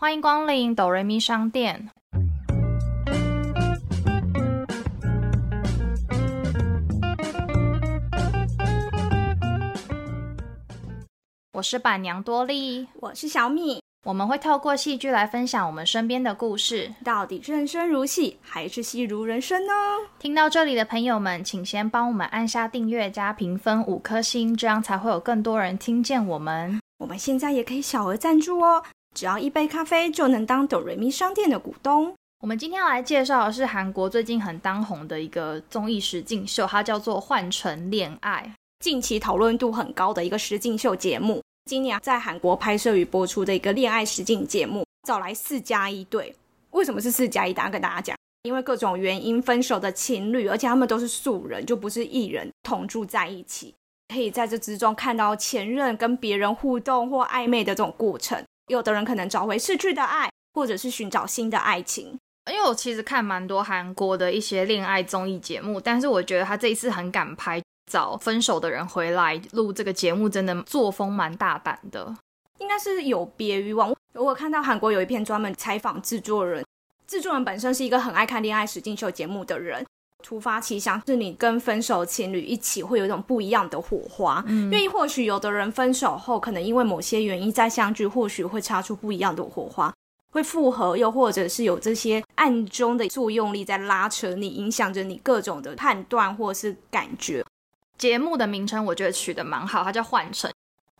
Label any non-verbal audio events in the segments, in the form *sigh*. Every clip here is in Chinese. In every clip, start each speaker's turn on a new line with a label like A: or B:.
A: 欢迎光临哆瑞咪商店。我是板娘多莉，
B: 我是小米。
A: 我们会透过戏剧来分享我们身边的故事。
B: 到底人生如戏，还是戏如人生呢？
A: 听到这里的朋友们，请先帮我们按下订阅加评分五颗星，这样才会有更多人听见我们。
B: 我们现在也可以小额赞助哦，只要一杯咖啡就能当哆瑞咪商店的股东。
A: 我们今天要来介绍的是韩国最近很当红的一个综艺实境秀，它叫做《换乘恋爱》，
B: 近期讨论度很高的一个实境秀节目。今年在韩国拍摄与播出的一个恋爱实境节目，找来四加一对。为什么是四加一？等下跟大家讲。因为各种原因分手的情侣，而且他们都是素人，就不是艺人同住在一起，可以在这之中看到前任跟别人互动或暧昧的这种过程。有的人可能找回逝去的爱，或者是寻找新的爱情。
A: 因为我其实看蛮多韩国的一些恋爱综艺节目，但是我觉得他这一次很敢拍。找分手的人回来录这个节目，真的作风蛮大胆的，
B: 应该是有别于往。我看到韩国有一篇专门采访制作人，制作人本身是一个很爱看恋爱实境秀节目的人。突发奇想，是你跟分手情侣一起会有一种不一样的火花。嗯，因为或许有的人分手后，可能因为某些原因再相聚，或许会擦出不一样的火花，会复合，又或者是有这些暗中的作用力在拉扯你，影响着你各种的判断或是感觉。
A: 节目的名称我觉得取得蛮好，它叫换乘，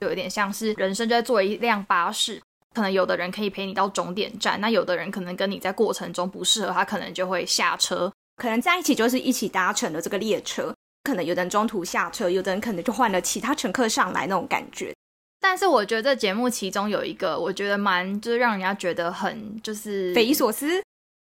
A: 就有点像是人生就在坐一辆巴士，可能有的人可以陪你到终点站，那有的人可能跟你在过程中不适合，他可能就会下车，
B: 可能在一起就是一起搭乘的这个列车，可能有的人中途下车，有的人可能就换了其他乘客上来那种感觉。
A: 但是我觉得这节目其中有一个我觉得蛮就是让人家觉得很就是
B: 匪夷所思。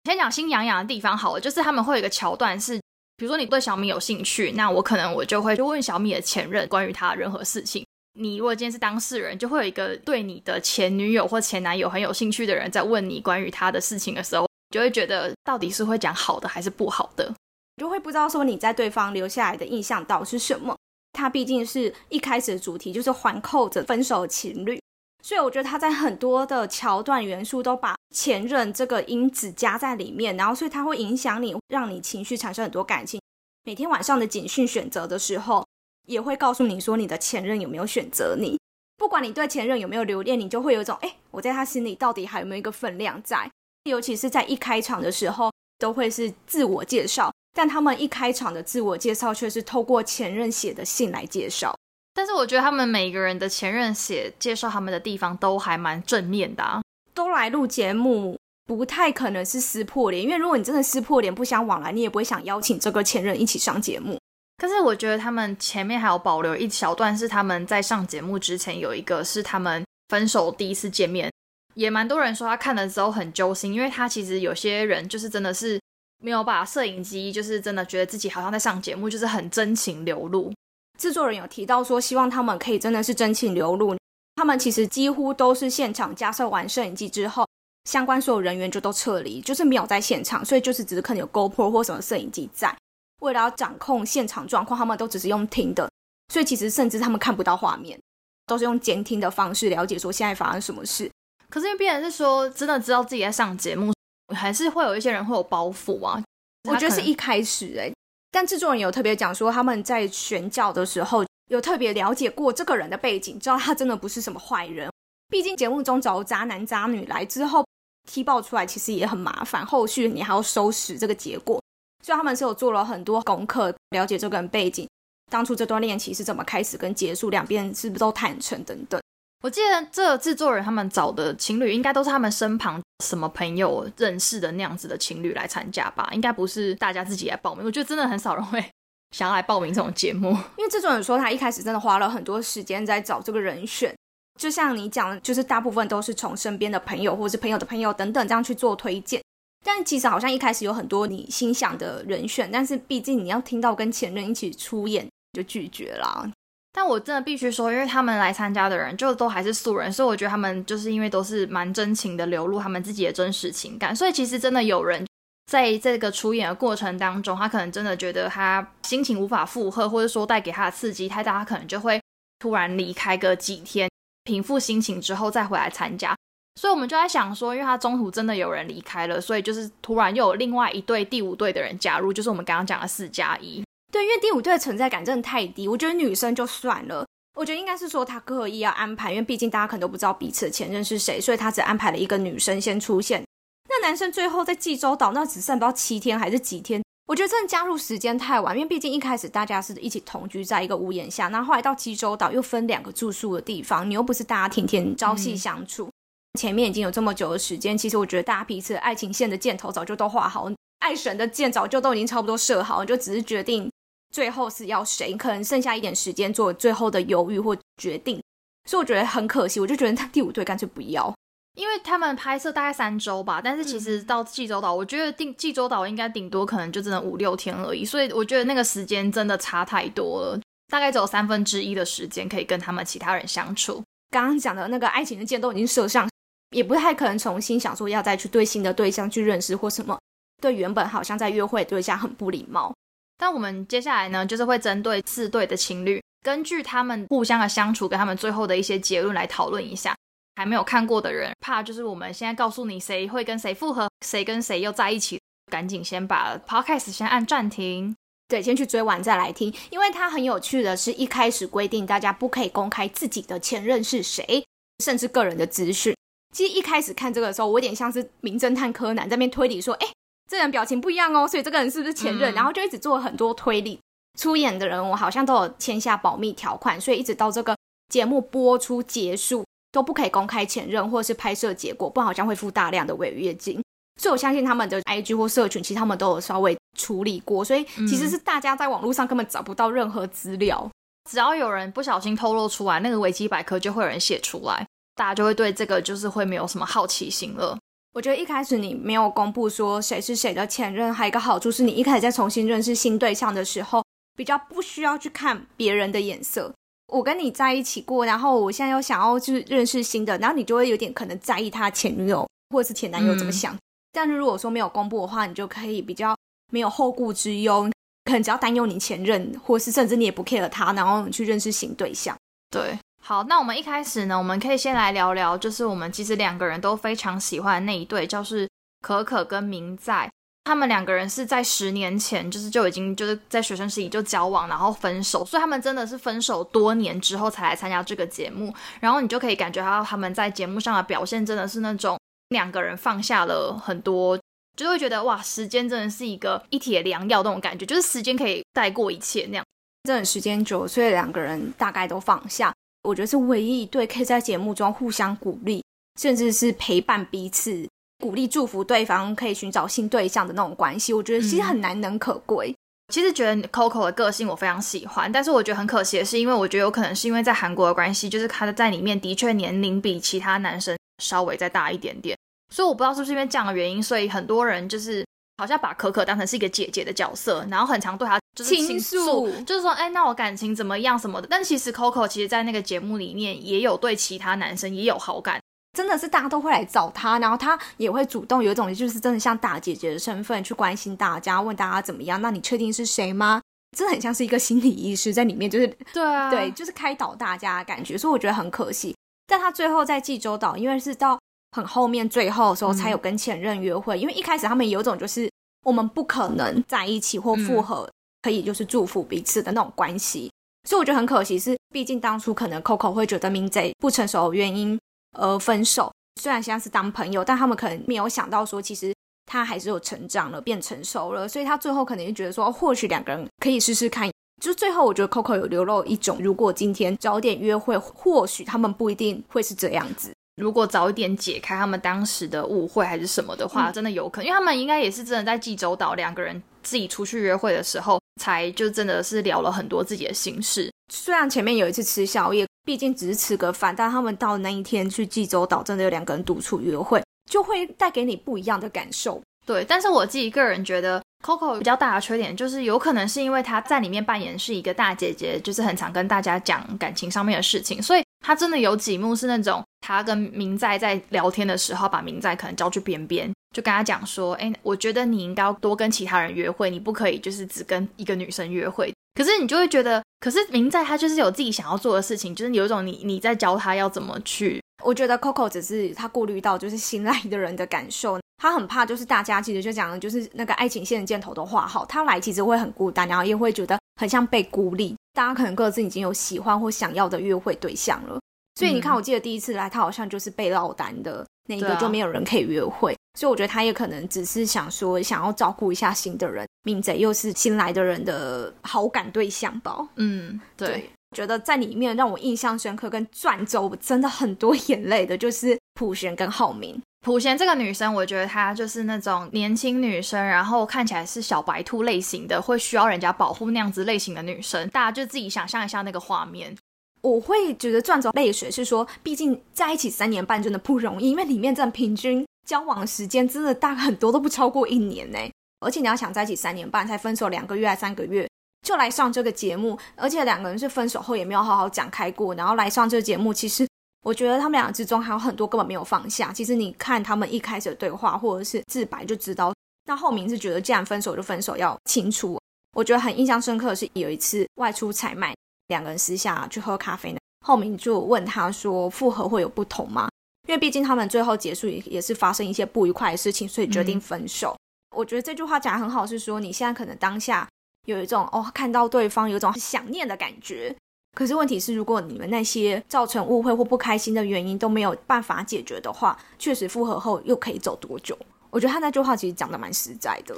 A: 先讲心痒痒的地方好了，就是他们会有一个桥段是。比如说你对小米有兴趣，那我可能我就会就问小米的前任关于他任何事情。你如果今天是当事人，就会有一个对你的前女友或前男友很有兴趣的人在问你关于他的事情的时候，就会觉得到底是会讲好的还是不好的，
B: 就会不知道说你在对方留下来的印象到底是什么。他毕竟是一开始的主题就是环扣着分手情侣。所以我觉得他在很多的桥段元素都把前任这个因子加在里面，然后所以它会影响你，让你情绪产生很多感情。每天晚上的警讯选择的时候，也会告诉你说你的前任有没有选择你。不管你对前任有没有留恋，你就会有一种哎，我在他心里到底还有没有一个分量在？尤其是在一开场的时候，都会是自我介绍，但他们一开场的自我介绍却是透过前任写的信来介绍。
A: 但是我觉得他们每个人的前任写介绍他们的地方都还蛮正面的，啊
B: 都来录节目，不太可能是撕破脸，因为如果你真的撕破脸不相往来，你也不会想邀请这个前任一起上节目。
A: 但是我觉得他们前面还有保留一小段，是他们在上节目之前有一个是他们分手第一次见面，也蛮多人说他看了之后很揪心，因为他其实有些人就是真的是没有把摄影机，就是真的觉得自己好像在上节目，就是很真情流露。
B: 制作人有提到说，希望他们可以真的是真情流露。他们其实几乎都是现场加设完摄影机之后，相关所有人员就都撤离，就是没有在现场，所以就是只是可能有 GoPro 或什么摄影机在。为了要掌控现场状况，他们都只是用听的，所以其实甚至他们看不到画面，都是用监听的方式了解说现在发生什么事。
A: 可是因为别人是说真的知道自己在上节目，还是会有一些人会有包袱啊。
B: 我觉得是一开始哎。但制作人有特别讲说，他们在选角的时候有特别了解过这个人的背景，知道他真的不是什么坏人。毕竟节目中找渣男渣女来之后，踢爆出来其实也很麻烦，后续你还要收拾这个结果。所以他们是有做了很多功课，了解这个人背景，当初这段恋情是怎么开始跟结束，两边是不是都坦诚等等。
A: 我记得这制作人他们找的情侣，应该都是他们身旁什么朋友认识的那样子的情侣来参加吧，应该不是大家自己来报名。我觉得真的很少人会 *laughs* 想要来报名这种节目，
B: 因为制作人说他一开始真的花了很多时间在找这个人选，就像你讲，就是大部分都是从身边的朋友或者是朋友的朋友等等这样去做推荐，但其实好像一开始有很多你心想的人选，但是毕竟你要听到跟前任一起出演就拒绝啦。
A: 但我真的必须说，因为他们来参加的人就都还是素人，所以我觉得他们就是因为都是蛮真情的流露他们自己的真实情感，所以其实真的有人在这个出演的过程当中，他可能真的觉得他心情无法负荷，或者说带给他的刺激太大，他可能就会突然离开个几天，平复心情之后再回来参加。所以我们就在想说，因为他中途真的有人离开了，所以就是突然又有另外一队第五队的人加入，就是我们刚刚讲的四加一。
B: 对，因为第五队的存在感真的太低，我觉得女生就算了，我觉得应该是说他刻意要安排，因为毕竟大家可能都不知道彼此的前任是谁，所以他只安排了一个女生先出现。那男生最后在济州岛那只剩不到七天还是几天？我觉得真的加入时间太晚，因为毕竟一开始大家是一起同居在一个屋檐下，那后来到济州岛又分两个住宿的地方，你又不是大家天天朝夕相处。前面已经有这么久的时间，其实我觉得大家彼此爱情线的箭头早就都画好，爱神的箭早就都已经差不多射好，就只是决定最后是要谁，可能剩下一点时间做最后的犹豫或决定。所以我觉得很可惜，我就觉得他第五队干脆不要，
A: 因为他们拍摄大概三周吧，但是其实到济州岛，我觉得定济州岛应该顶多可能就真的五六天而已，所以我觉得那个时间真的差太多了，大概只有三分之一的时间可以跟他们其他人相处。
B: 刚刚讲的那个爱情的箭都已经射上。也不太可能重新想说要再去对新的对象去认识或什么，对原本好像在约会对象很不礼貌。
A: 但我们接下来呢，就是会针对四对的情侣，根据他们互相的相处跟他们最后的一些结论来讨论一下。还没有看过的人，怕就是我们现在告诉你谁会跟谁复合，谁跟谁又在一起，赶紧先把 podcast 先按暂停，
B: 对，先去追完再来听。因为它很有趣的是一开始规定大家不可以公开自己的前任是谁，甚至个人的资讯。其实一开始看这个时候，我有点像是名侦探柯南在那边推理，说，哎，这人表情不一样哦，所以这个人是不是前任？然后就一直做很多推理。出演的人我好像都有签下保密条款，所以一直到这个节目播出结束都不可以公开前任或是拍摄结果，不然好像会付大量的违约金。所以我相信他们的 IG 或社群，其实他们都有稍微处理过，所以其实是大家在网络上根本找不到任何资料，
A: 只要有人不小心透露出来，那个维基百科就会有人写出来。大家就会对这个就是会没有什么好奇心了。
B: 我觉得一开始你没有公布说谁是谁的前任，还有一个好处是你一开始在重新认识新对象的时候，比较不需要去看别人的眼色。我跟你在一起过，然后我现在又想要去认识新的，然后你就会有点可能在意他前女友或者是前男友怎么想。但是如果说没有公布的话，你就可以比较没有后顾之忧，可能只要担忧你前任，或是甚至你也不 care 他，然后你去认识新对象。
A: 对。好，那我们一开始呢，我们可以先来聊聊，就是我们其实两个人都非常喜欢的那一对，就是可可跟明在。他们两个人是在十年前，就是就已经就是在学生时期就交往，然后分手，所以他们真的是分手多年之后才来参加这个节目。然后你就可以感觉到他们在节目上的表现真的是那种两个人放下了很多，就会觉得哇，时间真的是一个一体良药那种感觉，就是时间可以带过一切那样。
B: 这段时间久，所以两个人大概都放下。我觉得是唯一一对可以在节目中互相鼓励，甚至是陪伴彼此、鼓励、祝福对方可以寻找新对象的那种关系。我觉得其实很难能可贵。
A: 其实觉得 Coco 的个性我非常喜欢，但是我觉得很可惜的是，因为我觉得有可能是因为在韩国的关系，就是他的在里面的确年龄比其他男生稍微再大一点点，所以我不知道是不是因为这样的原因，所以很多人就是。好像把可可当成是一个姐姐的角色，然后很常对她就是倾诉，就是说，哎，那我感情怎么样什么的。但其实 Coco 其实，在那个节目里面也有对其他男生也有好感，
B: 真的是大家都会来找他，然后他也会主动有一种就是真的像大姐姐的身份去关心大家，问大家怎么样。那你确定是谁吗？真的很像是一个心理医师在里面，就是
A: 对啊，
B: 对，就是开导大家的感觉。所以我觉得很可惜，但他最后在济州岛，因为是到。很后面最后的时候才有跟前任约会，因为一开始他们有种就是我们不可能在一起或复合，可以就是祝福彼此的那种关系，所以我觉得很可惜，是毕竟当初可能 Coco 会觉得明贼不成熟的原因而分手，虽然现在是当朋友，但他们可能没有想到说其实他还是有成长了，变成熟了，所以他最后可能就觉得说或许两个人可以试试看，就最后我觉得 Coco 有流露一种，如果今天早点约会，或许他们不一定会是这样子。
A: 如果早一点解开他们当时的误会还是什么的话，真的有可能，因为他们应该也是真的在济州岛两个人自己出去约会的时候，才就真的是聊了很多自己的心事。
B: 虽然前面有一次吃宵夜，毕竟只是吃个饭，但他们到那一天去济州岛，真的有两个人独处约会，就会带给你不一样的感受。
A: 对，但是我自己个人觉得，Coco 比较大的缺点就是，有可能是因为她在里面扮演是一个大姐姐，就是很常跟大家讲感情上面的事情，所以他真的有几幕是那种他跟明在在聊天的时候，把明在可能叫去边边，就跟他讲说，哎，我觉得你应该要多跟其他人约会，你不可以就是只跟一个女生约会。可是你就会觉得，可是明在他就是有自己想要做的事情，就是有一种你你在教他要怎么去
B: 我觉得 Coco 只是他顾虑到就是新来的人的感受，他很怕就是大家其实就讲的就是那个爱情线的箭头都画好，他来其实会很孤单，然后也会觉得很像被孤立。大家可能各自已经有喜欢或想要的约会对象了，所以你看，我记得第一次来，他好像就是被落单的那一个，就没有人可以约会。所以我觉得他也可能只是想说，想要照顾一下新的人，明贼又是新来的人的好感对象吧。
A: 嗯，对。
B: 觉得在里面让我印象深刻跟转轴真的很多 *laughs* 眼泪的，就是普璇跟浩明。
A: 普贤这个女生，我觉得她就是那种年轻女生，然后看起来是小白兔类型的，会需要人家保护那样子类型的女生。大家就自己想象一下那个画面。
B: 我会觉得转走泪水是说，毕竟在一起三年半真的不容易，因为里面真的平均交往时间真的大很多都不超过一年呢。而且你要想在一起三年半才分手两个月还三个月。就来上这个节目，而且两个人是分手后也没有好好讲开过，然后来上这个节目。其实我觉得他们俩之中还有很多根本没有放下。其实你看他们一开始的对话或者是自白就知道，那后明是觉得既然分手就分手，要清楚。我觉得很印象深刻的是有一次外出采买，两个人私下去喝咖啡呢，后明就问他说复合会有不同吗？因为毕竟他们最后结束也也是发生一些不愉快的事情，所以决定分手。我觉得这句话讲的很好，是说你现在可能当下。有一种哦，看到对方有一种想念的感觉。可是问题是，如果你们那些造成误会或不开心的原因都没有办法解决的话，确实复合后又可以走多久？我觉得他那句话其实讲的蛮实在的。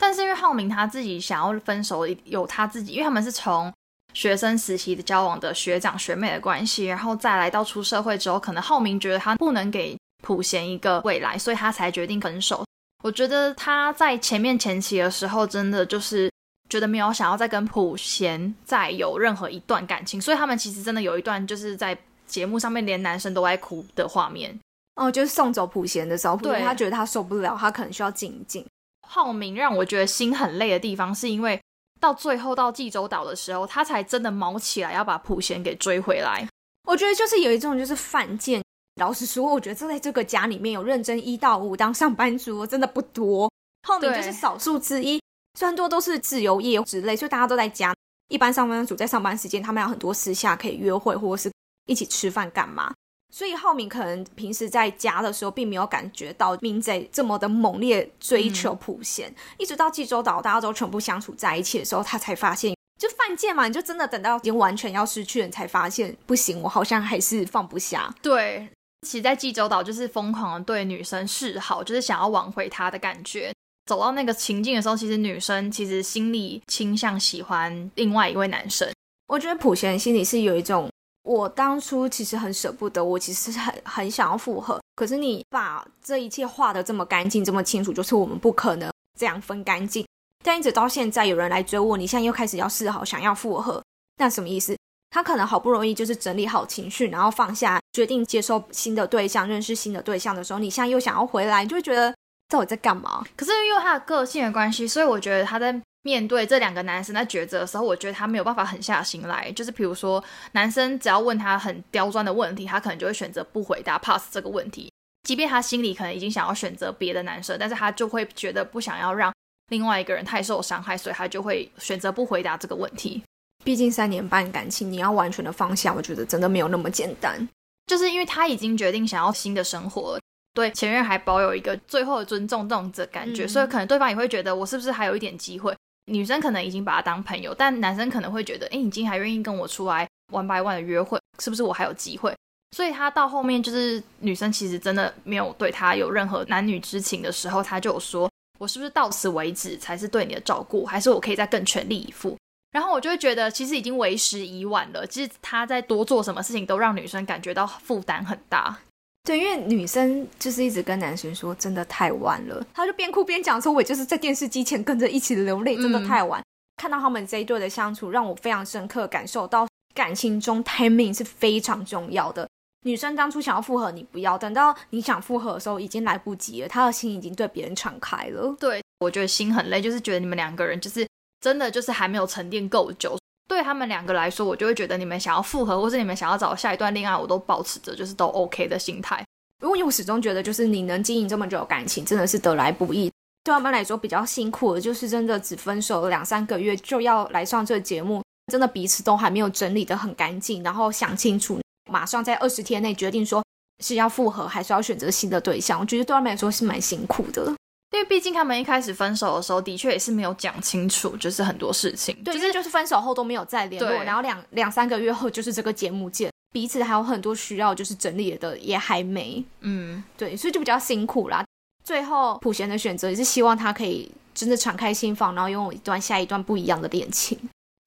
A: 但是因为浩明他自己想要分手，有他自己，因为他们是从学生时期的交往的学长学妹的关系，然后再来到出社会之后，可能浩明觉得他不能给普贤一个未来，所以他才决定分手。我觉得他在前面前期的时候，真的就是。觉得没有想要再跟普贤再有任何一段感情，所以他们其实真的有一段就是在节目上面连男生都爱哭的画面。
B: 哦，就是送走普贤的时候，普贤他觉得他受不了，他可能需要静一静。
A: 浩明让我觉得心很累的地方，是因为到最后到济州岛的时候，他才真的毛起来要把普贤给追回来。
B: 我觉得就是有一种就是犯贱。老实说，我觉得在这个家里面有认真一到五当上班族真的不多，浩明就是少数之一。虽然多都是自由业之类，所以大家都在家。一般上班族在上班时间，他们有很多私下可以约会，或者是一起吃饭干嘛。所以浩明可能平时在家的时候，并没有感觉到明贼这么的猛烈追求普贤。一直到济州岛，大家都全部相处在一起的时候，他才发现，就犯贱嘛，你就真的等到已经完全要失去了，才发现不行，我好像还是放不下。
A: 对，其实在济州岛就是疯狂的对女生示好，就是想要挽回她的感觉。走到那个情境的时候，其实女生其实心里倾向喜欢另外一位男生。
B: 我觉得普贤心里是有一种，我当初其实很舍不得，我其实很很想要复合。可是你把这一切画的这么干净、这么清楚，就是我们不可能这样分干净。但一直到现在有人来追我，你现在又开始要示好，想要复合，那什么意思？他可能好不容易就是整理好情绪，然后放下，决定接受新的对象，认识新的对象的时候，你现在又想要回来，就会觉得。到底在干嘛？
A: 可是因为他的个性的关系，所以我觉得他在面对这两个男生在抉择的时候，我觉得他没有办法狠下心来。就是比如说，男生只要问他很刁钻的问题，他可能就会选择不回答，pass 这个问题。即便他心里可能已经想要选择别的男生，但是他就会觉得不想要让另外一个人太受伤害，所以他就会选择不回答这个问题。
B: 毕竟三年半感情，你要完全的放下，我觉得真的没有那么简单。
A: 就是因为他已经决定想要新的生活。对前任还保有一个最后的尊重这种的感觉，所以可能对方也会觉得我是不是还有一点机会？女生可能已经把他当朋友，但男生可能会觉得，哎，你今天还愿意跟我出来 one by one 的约会，是不是我还有机会？所以他到后面就是女生其实真的没有对他有任何男女之情的时候，他就有说，我是不是到此为止才是对你的照顾，还是我可以再更全力以赴？然后我就会觉得，其实已经为时已晚了。其实他在多做什么事情，都让女生感觉到负担很大。
B: 对，因为女生就是一直跟男生说，真的太晚了。他就边哭边讲说，我就是在电视机前跟着一起流泪，真的太晚。看到他们这一对的相处，让我非常深刻感受到感情中 timing 是非常重要的。女生当初想要复合，你不要等到你想复合的时候，已经来不及了。她的心已经对别人敞开了。
A: 对，我觉得心很累，就是觉得你们两个人就是真的就是还没有沉淀够久。对他们两个来说，我就会觉得你们想要复合，或是你们想要找下一段恋爱，我都保持着就是都 OK 的心态。
B: 因为我始终觉得，就是你能经营这么久感情，真的是得来不易。对他们来说比较辛苦的，就是真的只分手了两三个月就要来上这个节目，真的彼此都还没有整理的很干净，然后想清楚，马上在二十天内决定说是要复合，还是要选择新的对象。我觉得对他们来说是蛮辛苦的。
A: 因为毕竟他们一开始分手的时候，的确也是没有讲清楚，就是很多事情，
B: 对，就是就是分手后都没有再联络，然后两两三个月后就是这个节目见，彼此还有很多需要就是整理的也还没，嗯，对，所以就比较辛苦啦。最后普贤的选择也是希望他可以真的敞开心房，然后拥有一段下一段不一样的恋情。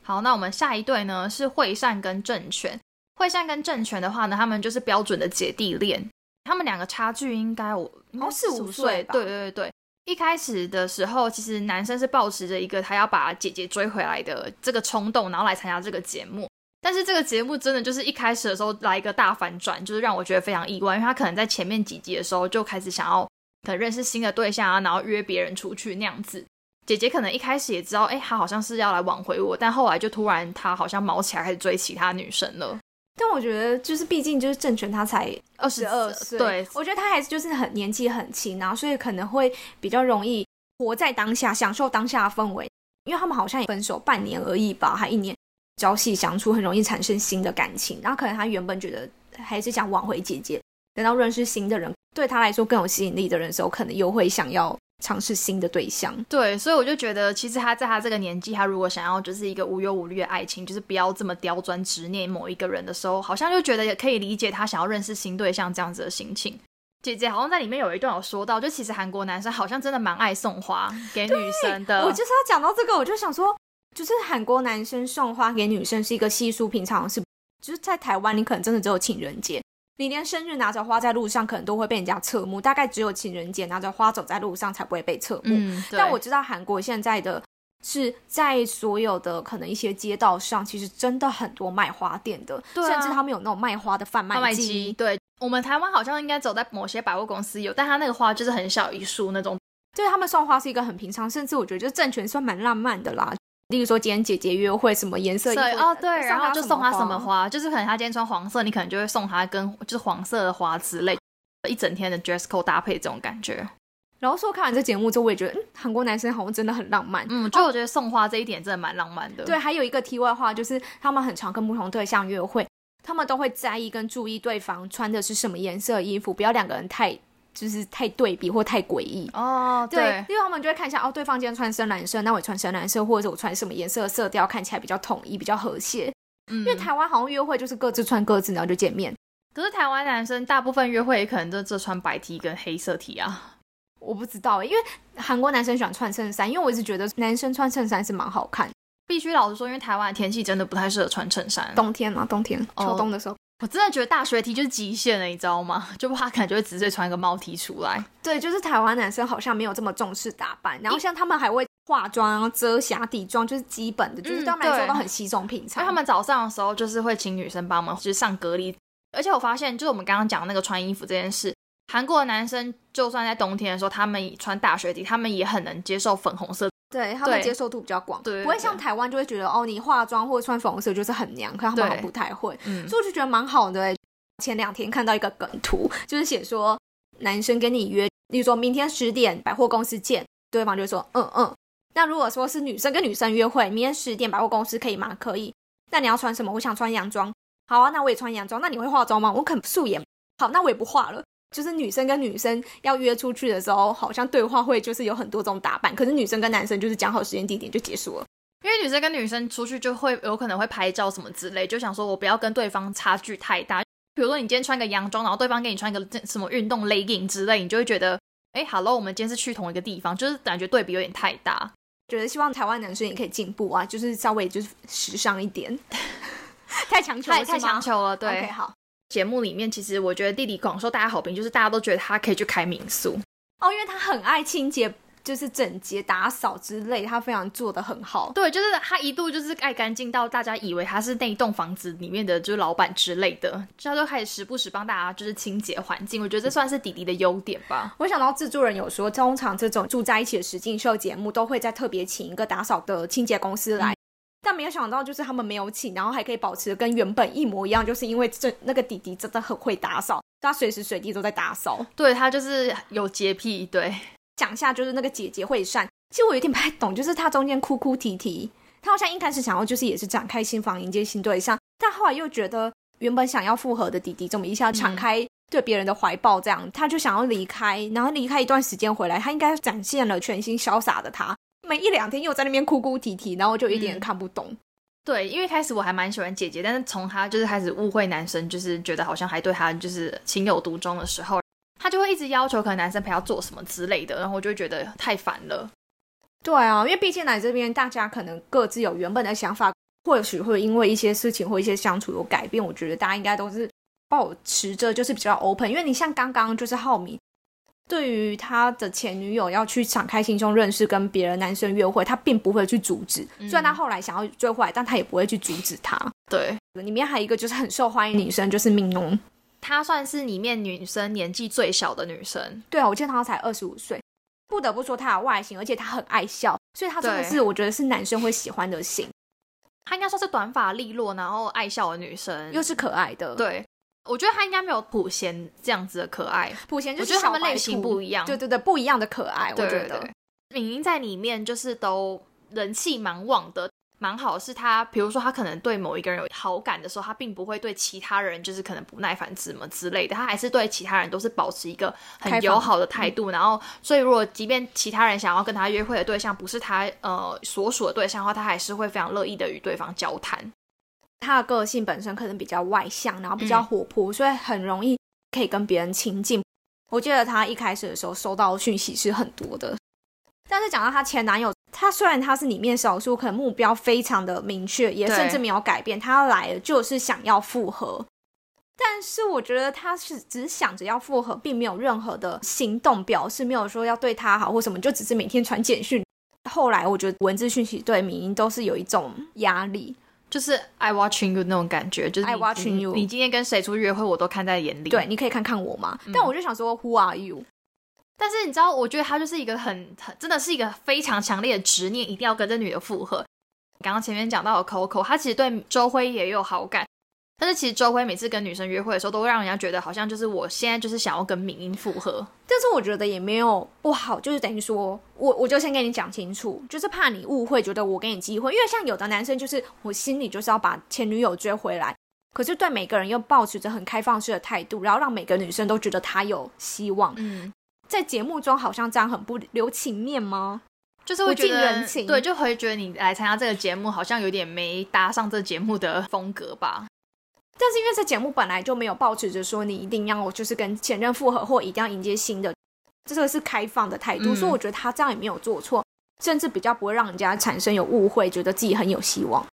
A: 好，那我们下一对呢是惠善跟政权。惠善跟政权的话呢，他们就是标准的姐弟恋，他们两个差距应该我
B: 四五岁，
A: 对对对对。一开始的时候，其实男生是抱持着一个他要把姐姐追回来的这个冲动，然后来参加这个节目。但是这个节目真的就是一开始的时候来一个大反转，就是让我觉得非常意外，因为他可能在前面几集的时候就开始想要可能认识新的对象啊，然后约别人出去那样子。姐姐可能一开始也知道，哎，他好像是要来挽回我，但后来就突然他好像毛起来开始追其他女生了。
B: 但我觉得就是毕竟就是郑权他才二十二岁，
A: 对
B: 我觉得他还是就是很年纪很轻，然后所以可能会比较容易活在当下，享受当下的氛围。因为他们好像也分手半年而已吧，还一年朝夕相处，很容易产生新的感情。然后可能他原本觉得还是想挽回姐姐，等到认识新的人，对他来说更有吸引力的人的时候，可能又会想要。尝试新的对象，
A: 对，所以我就觉得，其实他在他这个年纪，他如果想要就是一个无忧无虑的爱情，就是不要这么刁钻执念某一个人的时候，好像就觉得也可以理解他想要认识新对象这样子的心情。姐姐好像在里面有一段有说到，就其实韩国男生好像真的蛮爱送花给女生的。
B: 我就是要讲到这个，我就想说，就是韩国男生送花给女生是一个稀疏平常的事，就是在台湾你可能真的只有情人节。你连生日拿着花在路上，可能都会被人家侧目。大概只有情人节拿着花走在路上，才不会被侧目。但我知道韩国现在的是在所有的可能一些街道上，其实真的很多卖花店的，甚至他们有那种卖花的贩卖机。
A: 对我们台湾好像应该走在某些百货公司有，但他那个花就是很小一束那种。
B: 就是他们送花是一个很平常，甚至我觉得就政权算蛮浪漫的啦。例如说今天姐姐约会什么颜色衣服
A: 哦，对，然后就送她什么花，就是可能她今天穿黄色，你可能就会送她跟就是黄色的花之类，一整天的 dress code 搭配这种感觉。
B: 然后说看完这节目之后，我也觉得，嗯，韩国男生好像真的很浪漫。
A: 嗯，就我觉得送花这一点真的蛮浪漫的。
B: 对，还有一个题外话，就是他们很常跟不同对象约会，他们都会在意跟注意对方穿的是什么颜色衣服，不要两个人太。就是太对比或太诡异
A: 哦，对，
B: 因为他们就会看一下哦，对方今天穿深蓝色，那我穿深蓝色，或者我穿什么颜色色调看起来比较统一、比较和谐。嗯，因为台湾好像约会就是各自穿各自，然后就见面。
A: 可是台湾男生大部分约会可能都只穿白 T 跟黑色 T 啊，
B: 我不知道，因为韩国男生喜欢穿衬衫，因为我一直觉得男生穿衬衫是蛮好看。
A: 必须老实说，因为台湾的天气真的不太适合穿衬衫，
B: 冬天嘛，冬天秋冬的时候。
A: 我真的觉得大学 T 就是极限了，你知道吗？*laughs* 就怕可能就会直接穿一个猫 T 出来。
B: 对，就是台湾男生好像没有这么重视打扮，然后像他们还会化妆、遮瑕、底妆，就是基本的，就是对他们来说都很稀松平常。
A: 他们早上的时候就是会请女生帮忙，就是上隔离。而且我发现，就是我们刚刚讲那个穿衣服这件事，韩国的男生就算在冬天的时候，他们穿大学 T，他们也很能接受粉红色。
B: 对他们接受度比较广，
A: 对，
B: 不会像台湾就会觉得哦，你化妆或者穿粉红色就是很娘，可他们好像不太会，所以我就觉得蛮好的。前两天看到一个梗图，就是写说男生跟你约，例如说明天十点百货公司见，对方就说嗯嗯。那如果说是女生跟女生约会，明天十点百货公司可以吗？可以。那你要穿什么？我想穿洋装。好啊，那我也穿洋装。那你会化妆吗？我肯素颜。好，那我也不化了。就是女生跟女生要约出去的时候，好像对话会就是有很多种打扮。可是女生跟男生就是讲好时间地点就结束了。
A: 因为女生跟女生出去就会有可能会拍照什么之类，就想说我不要跟对方差距太大。比如说你今天穿个洋装，然后对方给你穿一个什么运动 legging 之类，你就会觉得，哎，hello，我们今天是去同一个地方，就是感觉对比有点太大。
B: 觉得希望台湾男生也可以进步啊，就是稍微就是时尚一点。太强求了，
A: 太强求了。对，
B: 好。
A: 节目里面其实我觉得弟弟广受大家好评，就是大家都觉得他可以去开民宿
B: 哦，因为他很爱清洁。就是整洁打扫之类，他非常做的很好。
A: 对，就是他一度就是爱干净到大家以为他是那一栋房子里面的就是老板之类的，他就开始时不时帮大家就是清洁环境。我觉得这算是弟弟的优点吧。
B: 我想到制作人有说，通常这种住在一起的实境秀节目都会在特别请一个打扫的清洁公司来，但没有想到就是他们没有请，然后还可以保持跟原本一模一样，就是因为这那个弟弟真的很会打扫，他随时随地都在打扫。
A: 对他就是有洁癖，对。
B: 讲下就是那个姐姐会善，其实我有点不太懂，就是他中间哭哭啼啼，他好像一开始想要就是也是展开新房迎接新对象，但后来又觉得原本想要复合的弟弟这么一下敞开对别人的怀抱，这样他就想要离开，然后离开一段时间回来，他应该展现了全新潇洒的他。没一两天又在那边哭哭啼啼，然后就一点看不懂。
A: 对，因为开始我还蛮喜欢姐姐，但是从她就是开始误会男生，就是觉得好像还对她就是情有独钟的时候，她就会一直要求可能男生陪她做什么之类的，然后我就觉得太烦了。
B: 对啊，因为毕竟来这边大家可能各自有原本的想法，或许会因为一些事情或一些相处有改变。我觉得大家应该都是保持着就是比较 open，因为你像刚刚就是浩明。对于他的前女友要去敞开心胸认识跟别的男生约会，他并不会去阻止。虽然他后来想要追回来，但他也不会去阻止他。
A: 对，
B: 里面还有一个就是很受欢迎女生，就是命农，
A: 她算是里面女生年纪最小的女生。
B: 对啊，我记得她才二十五岁。不得不说她的外形，而且她很爱笑，所以她真的是我觉得是男生会喜欢的型。
A: 她应该说是短发利落，然后爱笑的女生，
B: 又是可爱的。
A: 对。我觉得他应该没有普贤这样子的可爱，
B: 普贤就
A: 是他们类型不一样，
B: 对对对，不一样的可爱。我觉得
A: 敏英在里面就是都人气蛮旺的，蛮好。是他，比如说他可能对某一个人有好感的时候，他并不会对其他人就是可能不耐烦什么之类的，他还是对其他人都是保持一个很友好的态度。然后，所以如果即便其他人想要跟他约会的对象不是他呃所属的对象的话，他还是会非常乐意的与对方交谈。
B: 他的个性本身可能比较外向，然后比较活泼，所以很容易可以跟别人亲近。我记得他一开始的时候收到讯息是很多的，但是讲到他前男友，他虽然他是里面少数，可能目标非常的明确，也甚至没有改变，他来了就是想要复合。但是我觉得他是只想着要复合，并没有任何的行动表示，没有说要对他好或什么，就只是每天传简讯。后来我觉得文字讯息对敏英都是有一种压力。
A: 就是 I watching you 那种感觉，就是
B: I watching you。
A: 你今天跟谁出去约会，我都看在眼里。
B: 对，你可以看看我嘛。但我就想说，Who are you？
A: 但是你知道，我觉得他就是一个很很，真的是一个非常强烈的执念，一定要跟这女的复合。刚刚前面讲到的 Coco，他其实对周辉也有好感。但是其实周辉每次跟女生约会的时候，都会让人家觉得好像就是我现在就是想要跟敏英复合。
B: 但是我觉得也没有不好，就是等于说我我就先跟你讲清楚，就是怕你误会，觉得我给你机会。因为像有的男生就是我心里就是要把前女友追回来，可是对每个人又保持着很开放式的态度，然后让每个女生都觉得他有希望。嗯，在节目中好像这样很不留情面吗？
A: 就是会觉得对，就会觉得你来参加这个节目好像有点没搭上这节目的风格吧。
B: 但是因为这节目本来就没有抱持着说你一定要就是跟前任复合或一定要迎接新的，这个是开放的态度，所以我觉得他这样也没有做错，甚至比较不会让人家产生有误会，觉得自己很有希望。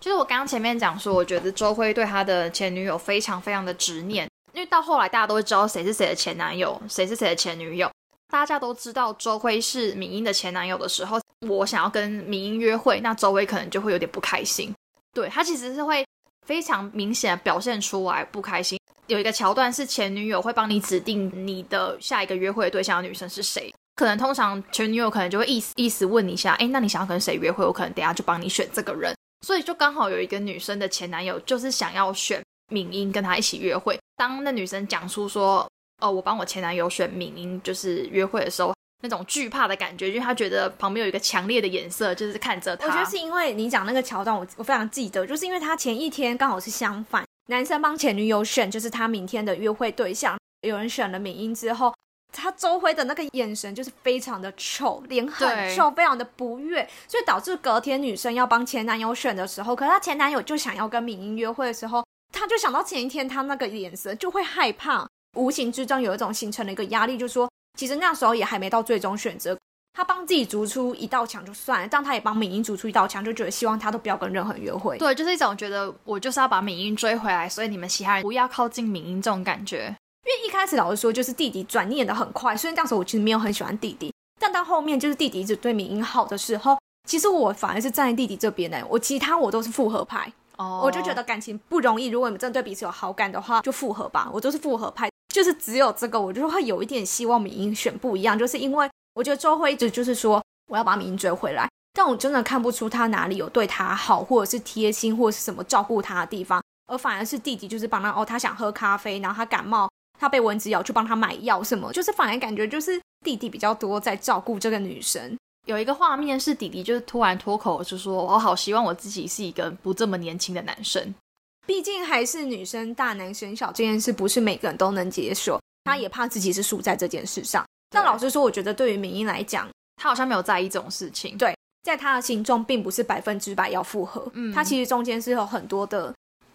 A: 就是我刚刚前面讲说，我觉得周辉对他的前女友非常非常的执念，因为到后来大家都会知道谁是谁的前男友，谁是谁的前女友，大家都知道周辉是敏英的前男友的时候，我想要跟敏英约会，那周辉可能就会有点不开心，对他其实是会。非常明显的表现出来不开心。有一个桥段是前女友会帮你指定你的下一个约会对象的女生是谁，可能通常前女友可能就会意思意思问你一下，哎，那你想要跟谁约会？我可能等下就帮你选这个人。所以就刚好有一个女生的前男友就是想要选敏英跟他一起约会。当那女生讲出说，哦，我帮我前男友选敏英就是约会的时候。那种惧怕的感觉，因为他觉得旁边有一个强烈的颜色，就是看着他。
B: 我觉得是因为你讲那个桥段，我我非常记得，就是因为他前一天刚好是相反，男生帮前女友选，就是他明天的约会对象。有人选了敏英之后，他周辉的那个眼神就是非常的臭，脸很臭，非常的不悦，所以导致隔天女生要帮前男友选的时候，可是他前男友就想要跟敏英约会的时候，他就想到前一天他那个眼神，就会害怕，无形之中有一种形成了一个压力，就是说。其实那时候也还没到最终选择，他帮自己逐出一道墙就算了，但他也帮敏英逐出一道墙，就觉得希望他都不要跟任何人约会。
A: 对，就是一种觉得我就是要把敏英追回来，所以你们其他人不要靠近敏英这种感觉。
B: 因为一开始老实说，就是弟弟转念的很快，虽然那时候我其实没有很喜欢弟弟。但到后面就是弟弟一直对敏英好的时候，其实我反而是站在弟弟这边的。我其他我都是复合派，哦，我就觉得感情不容易。如果你们真的对彼此有好感的话，就复合吧。我都是复合派。就是只有这个，我就会有一点希望敏英选不一样，就是因为我觉得周慧一直就是说我要把敏英追回来，但我真的看不出他哪里有对他好，或者是贴心，或者是什么照顾他的地方，而反而是弟弟就是帮他哦，他想喝咖啡，然后他感冒，他被蚊子咬，去帮他买药什么，就是反而感觉就是弟弟比较多在照顾这个女生。
A: 有一个画面是弟弟就是突然脱口就说，我好希望我自己是一个不这么年轻的男生。
B: 毕竟还是女生大男生小这件事，不是每个人都能接受。他也怕自己是输在这件事上。但老实说，我觉得对于敏英来讲，
A: 他好像没有在意这种事情。
B: 对，在他的心中，并不是百分之百要复合。嗯，他其实中间是有很多的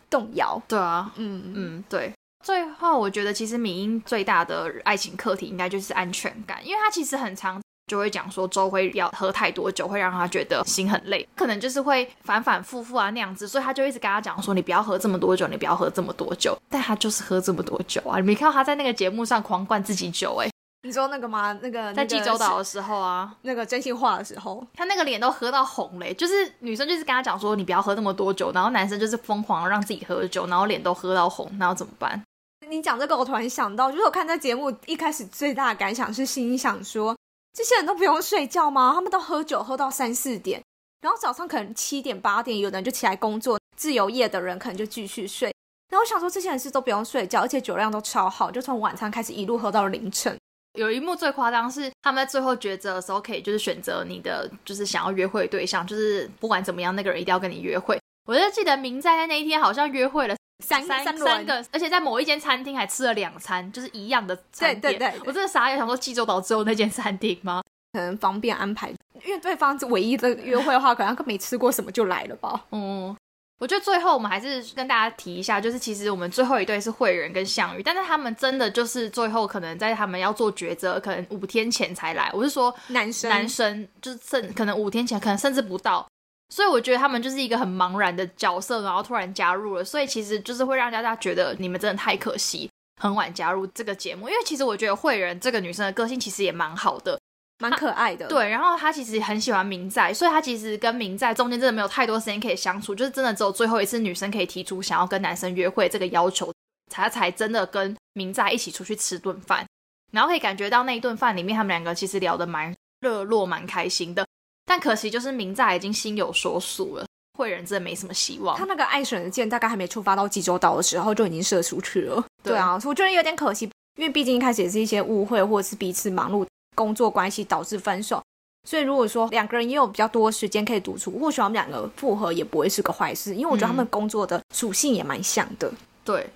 B: 动摇。
A: 对啊，嗯嗯，对。最后，我觉得其实敏英最大的爱情课题应该就是安全感，因为他其实很长就会讲说周辉要喝太多酒会让他觉得心很累，可能就是会反反复复啊那样子，所以他就一直跟他讲说你不要喝这么多酒，你不要喝这么多酒，但他就是喝这么多酒啊！你没看到他在那个节目上狂灌自己酒哎？
B: 你说那个吗？那个
A: 在济州岛的时候啊，
B: 那个真心话的时候，
A: 他那个脸都喝到红嘞，就是女生就是跟他讲说你不要喝那么多酒，然后男生就是疯狂让自己喝酒，然后脸都喝到红，然后怎么办？
B: 你讲这个，我突然想到，就是我看这节目一开始最大的感想是心想说，这些人都不用睡觉吗？他们都喝酒喝到三四点，然后早上可能七点八点，有的人就起来工作，自由业的人可能就继续睡。然后我想说，这些人是都不用睡觉，而且酒量都超好，就从晚餐开始一路喝到凌晨。
A: 有一幕最夸张是他们在最后抉择的时候，可以就是选择你的就是想要约会对象，就是不管怎么样，那个人一定要跟你约会。我就记得明在在那一天好像约会了。
B: 三三
A: 三个，而且在某一间餐厅还吃了两餐，就是一样的餐
B: 点。对对对，
A: 我真的傻眼，想说济州岛只有那间餐厅吗？
B: 可能方便安排，因为对方是唯一的约会的话，可能没吃过什么就来了吧。
A: 嗯，我觉得最后我们还是跟大家提一下，就是其实我们最后一对是慧仁跟项羽，但是他们真的就是最后可能在他们要做抉择，可能五天前才来。我是说
B: 男生
A: 男生就是甚可能五天前，可能甚至不到。所以我觉得他们就是一个很茫然的角色，然后突然加入了，所以其实就是会让大家觉得你们真的太可惜，很晚加入这个节目。因为其实我觉得慧仁这个女生的个性其实也蛮好的，
B: 蛮可爱的。
A: 对，然后她其实很喜欢明在，所以她其实跟明在中间真的没有太多时间可以相处，就是真的只有最后一次女生可以提出想要跟男生约会这个要求，她才真的跟明在一起出去吃顿饭，然后可以感觉到那一顿饭里面他们两个其实聊得蛮热络、蛮开心的。但可惜就是明在已经心有所属了，慧仁真的没什么希望。
B: 他那个爱神的箭大概还没出发到济州岛的时候就已经射出去了。对啊，我觉得有点可惜，因为毕竟一开始也是一些误会，或者是彼此忙碌工作关系导致分手。所以如果说两个人也有比较多时间可以独处，或许他们两个复合也不会是个坏事。因为我觉得他们工作的属性也蛮像的。
A: 对，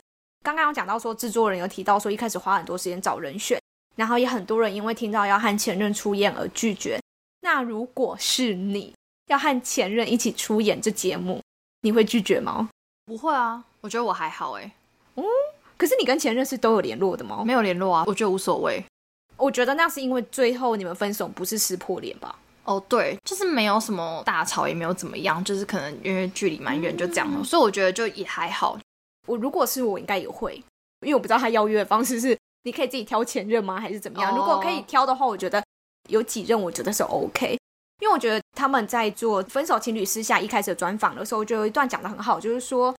B: 刚刚有讲到说制作人有提到说一开始花很多时间找人选，然后也很多人因为听到要和前任出演而拒绝。那如果是你要和前任一起出演这节目，你会拒绝吗？
A: 不会啊，我觉得我还好哎。
B: 嗯，可是你跟前任是都有联络的吗？
A: 没有联络啊，我觉得无所谓。
B: 我觉得那是因为最后你们分手不是撕破脸吧？
A: 哦，对，就是没有什么大吵，也没有怎么样，就是可能因为距离蛮远，就这样了。所以我觉得就也还好。
B: 我如果是我，应该也会，因为我不知道他邀约的方式是你可以自己挑前任吗，还是怎么样？如果可以挑的话，我觉得。有几任我觉得是 OK，因为我觉得他们在做分手情侣私下一开始专访的时候，就有一段讲的很好，就是说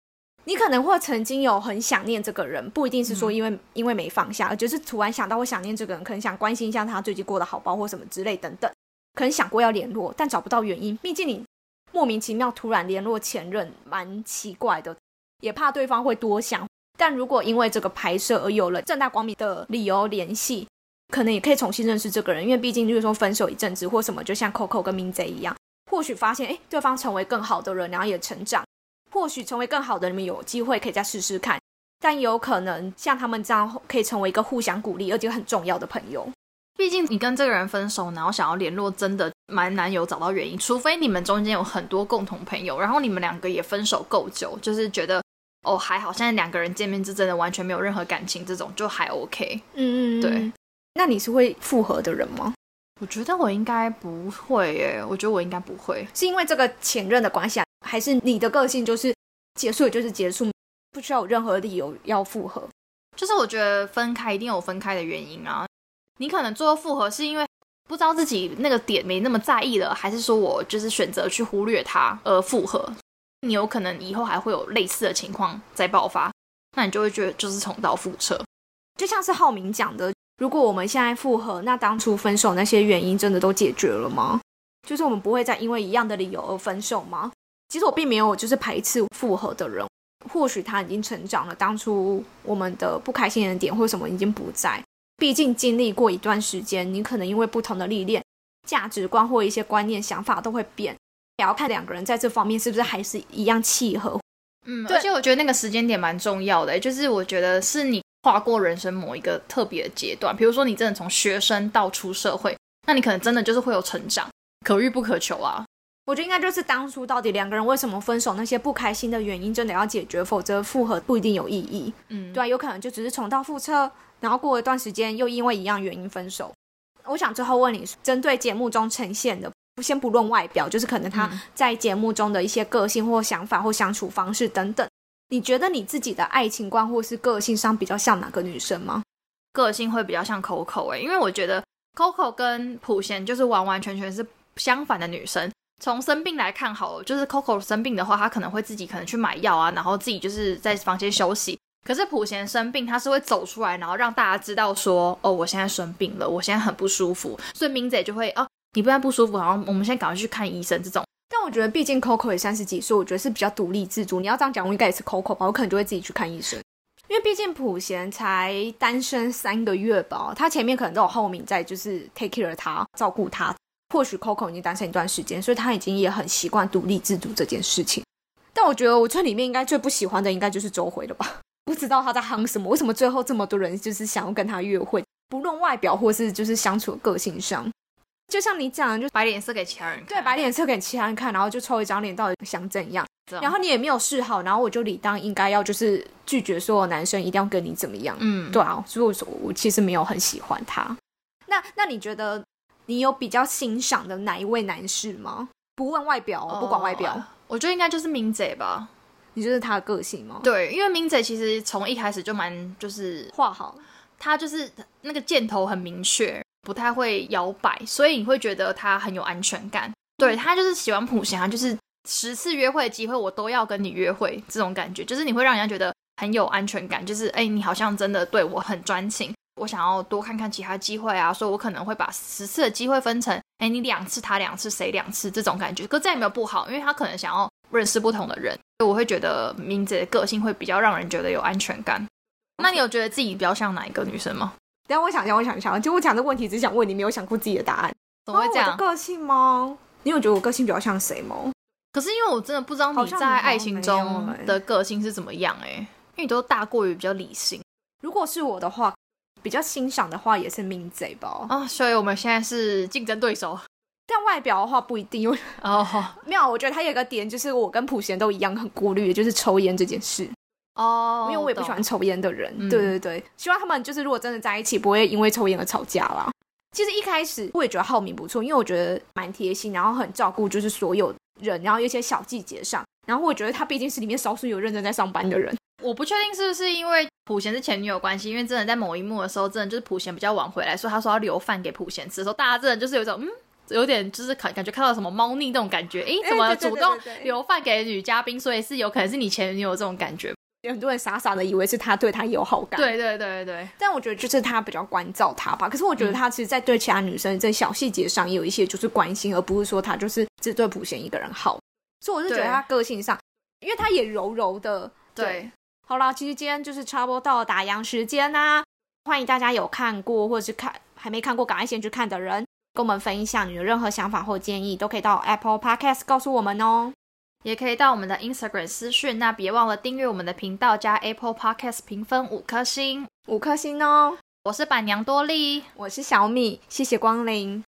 B: 你可能会曾经有很想念这个人，不一定是说因为因为没放下，而就是突然想到会想念这个人，可能想关心一下他最近过得好不好或什么之类等等，可能想过要联络，但找不到原因。毕竟你莫名其妙突然联络前任，蛮奇怪的，也怕对方会多想。但如果因为这个拍摄而有了正大光明的理由联系。可能也可以重新认识这个人，因为毕竟就是说分手一阵子或什么，就像 Coco 跟明贼一样，或许发现哎，对方成为更好的人，然后也成长，或许成为更好的人，你们有机会可以再试试看。但有可能像他们这样，可以成为一个互相鼓励而且很重要的朋友。
A: 毕竟你跟这个人分手，然后想要联络，真的蛮难有找到原因，除非你们中间有很多共同朋友，然后你们两个也分手够久，就是觉得哦还好，现在两个人见面是真的完全没有任何感情，这种就还 OK。嗯嗯，对。
B: 那你是会复合的人吗？
A: 我觉得我应该不会耶。我觉得我应该不会，
B: 是因为这个前任的关系，还是你的个性就是结束就是结束，不需要有任何理由要复合？
A: 就是我觉得分开一定有分开的原因啊。你可能最后复合是因为不知道自己那个点没那么在意了，还是说我就是选择去忽略他而复合？你有可能以后还会有类似的情况再爆发，那你就会觉得就是重蹈覆辙。
B: 就像是浩明讲的。如果我们现在复合，那当初分手那些原因真的都解决了吗？就是我们不会再因为一样的理由而分手吗？其实我并没有就是排斥复合的人，或许他已经成长了，当初我们的不开心的点或什么已经不在。毕竟经历过一段时间，你可能因为不同的历练、价值观或一些观念、想法都会变，也要看两个人在这方面是不是还是一样契合。
A: 嗯，
B: 对
A: 而且我觉得那个时间点蛮重要的，就是我觉得是你跨过人生某一个特别的阶段，比如说你真的从学生到出社会，那你可能真的就是会有成长，可遇不可求啊。
B: 我觉得应该就是当初到底两个人为什么分手，那些不开心的原因真的要解决，否则复合不一定有意义。
A: 嗯，
B: 对啊，有可能就只是重蹈覆辙，然后过一段时间又因为一样原因分手。我想最后问你，针对节目中呈现的，先不论外表，就是可能他
A: 嗯
B: 在节目中的一些个性或想法或相处方式等等，你觉得你自己的爱情观或是个性上比较像哪个女生吗？
A: 个性会比较像 Coco 哎、因为我觉得 Coco 跟普贤就是完完全全是相反的女生。从生病来看好了，就是 Coco 生病的话，她可能会自己可能去买药啊，然后自己就是在房间休息。可是普贤生病，他是会走出来，然后让大家知道说，哦，我现在生病了，我现在很不舒服，所以明姐就会，哦，你不然不舒服，好像我们现在赶快去看医生这种。
B: 我觉得，毕竟 Coco 也三十几岁，我觉得是比较独立自主。你要这样讲，我应该也是 Coco 吧，我可能就会自己去看医生。因为毕竟普贤才单身三个月吧，他前面可能都有后面在就是 take care 他，照顾他。或许 Coco 已经单身一段时间，所以他已经也很习惯独立自主这件事情。但我觉得我这里面应该最不喜欢的应该就是周回了吧？*laughs* 不知道他在夯什么，为什么最后这么多人就是想要跟他约会？不论外表或是就是相处的个性上，就像你讲的，就
A: 摆脸色给其他人看，
B: 对摆脸色给其他人看，然后就抽一张脸，到底想怎样？然后你也没有示好，然后我就理当应该要就是拒绝所有男生一定要跟你怎么样？
A: 嗯，
B: 对啊，所以我说我其实没有很喜欢他。那那你觉得你有比较欣赏的哪一位男士吗？不问外表、哦，不管外表，
A: 哦我觉得应该就是明姐吧。
B: 你觉得他的个性吗？
A: 对，因为明姐其实从一开始就蛮就是
B: 画好，
A: 他就是那个箭头很明确，不太会摇摆，所以你会觉得他很有安全感。对他就是喜欢普贤，啊就是十次约会的机会我都要跟你约会，这种感觉就是你会让人家觉得很有安全感，就是哎，你好像真的对我很专情。我想要多看看其他机会啊，所以我可能会把十次的机会分成，哎，你两次，他两次，谁两次这种感觉。可这也没有不好，因为他可能想要认识不同的人，所以我会觉得明姐的个性会比较让人觉得有安全感。那你有觉得自己比较像哪一个女生吗？
B: 等一下我想一下，我想一下，就我讲这问题只想问你，没有想过自己的答案。
A: 怎么会这样？
B: 的个性吗？你有觉得我个性比较像谁吗？
A: 可是因为我真的不知道你在爱情中的个性是怎么样哎、因为你都大过于比较理性
B: 如果是我的话，比较欣赏的话也是命贼吧。
A: 啊，所以我们现在是竞争对手
B: 但外表的话不一定，因为
A: 哦 *laughs*
B: 没有，我觉得他有一个点就是我跟普贤都一样很顾虑，就是抽烟这件事，
A: 哦，
B: 因为我也不喜欢抽烟的人。
A: 嗯
B: 对对对，希望他们就是如果真的在一起，不会因为抽烟而吵架啦。其实一开始我也觉得浩明不错，因为我觉得蛮贴心，然后很照顾就是所有人，然后有一些小细节上，然后我觉得他毕竟是里面少数有认真在上班的人。
A: 我不确定是不是因为普贤是前女友关系，因为真的在某一幕的时候，真的就是普贤比较晚回来，所以他说要留饭给普贤吃的时候，大家真的就是有一种嗯。有点就是感感觉看到什么猫腻那种感觉，诶，怎么主动留饭给女嘉宾？所以是有可能是你前女友这种感觉。
B: 有很多人傻傻的以为是他对他有好感，
A: 对对对对，
B: 但我觉得就是他比较关照他吧。可是我觉得他其实，在对其他女生在小细节上也有一些就是关心，而不是说他就是只对普贤一个人好。所以我是觉得他个性上，因为他也柔柔的。
A: 对，
B: 好啦，其实今天就是差不多到了打烊时间啦、欢迎大家有看过或者是看还没看过，赶快先去看的人，跟我们分享你的任何想法或建议，都可以到 Apple Podcast 告诉我们哦。
A: 也可以到我们的 Instagram 私讯，那别忘了订阅我们的频道，加 Apple Podcast 评分五颗星。
B: 五颗星哦。
A: 我是板娘多莉，
B: 我是小米，谢谢光临。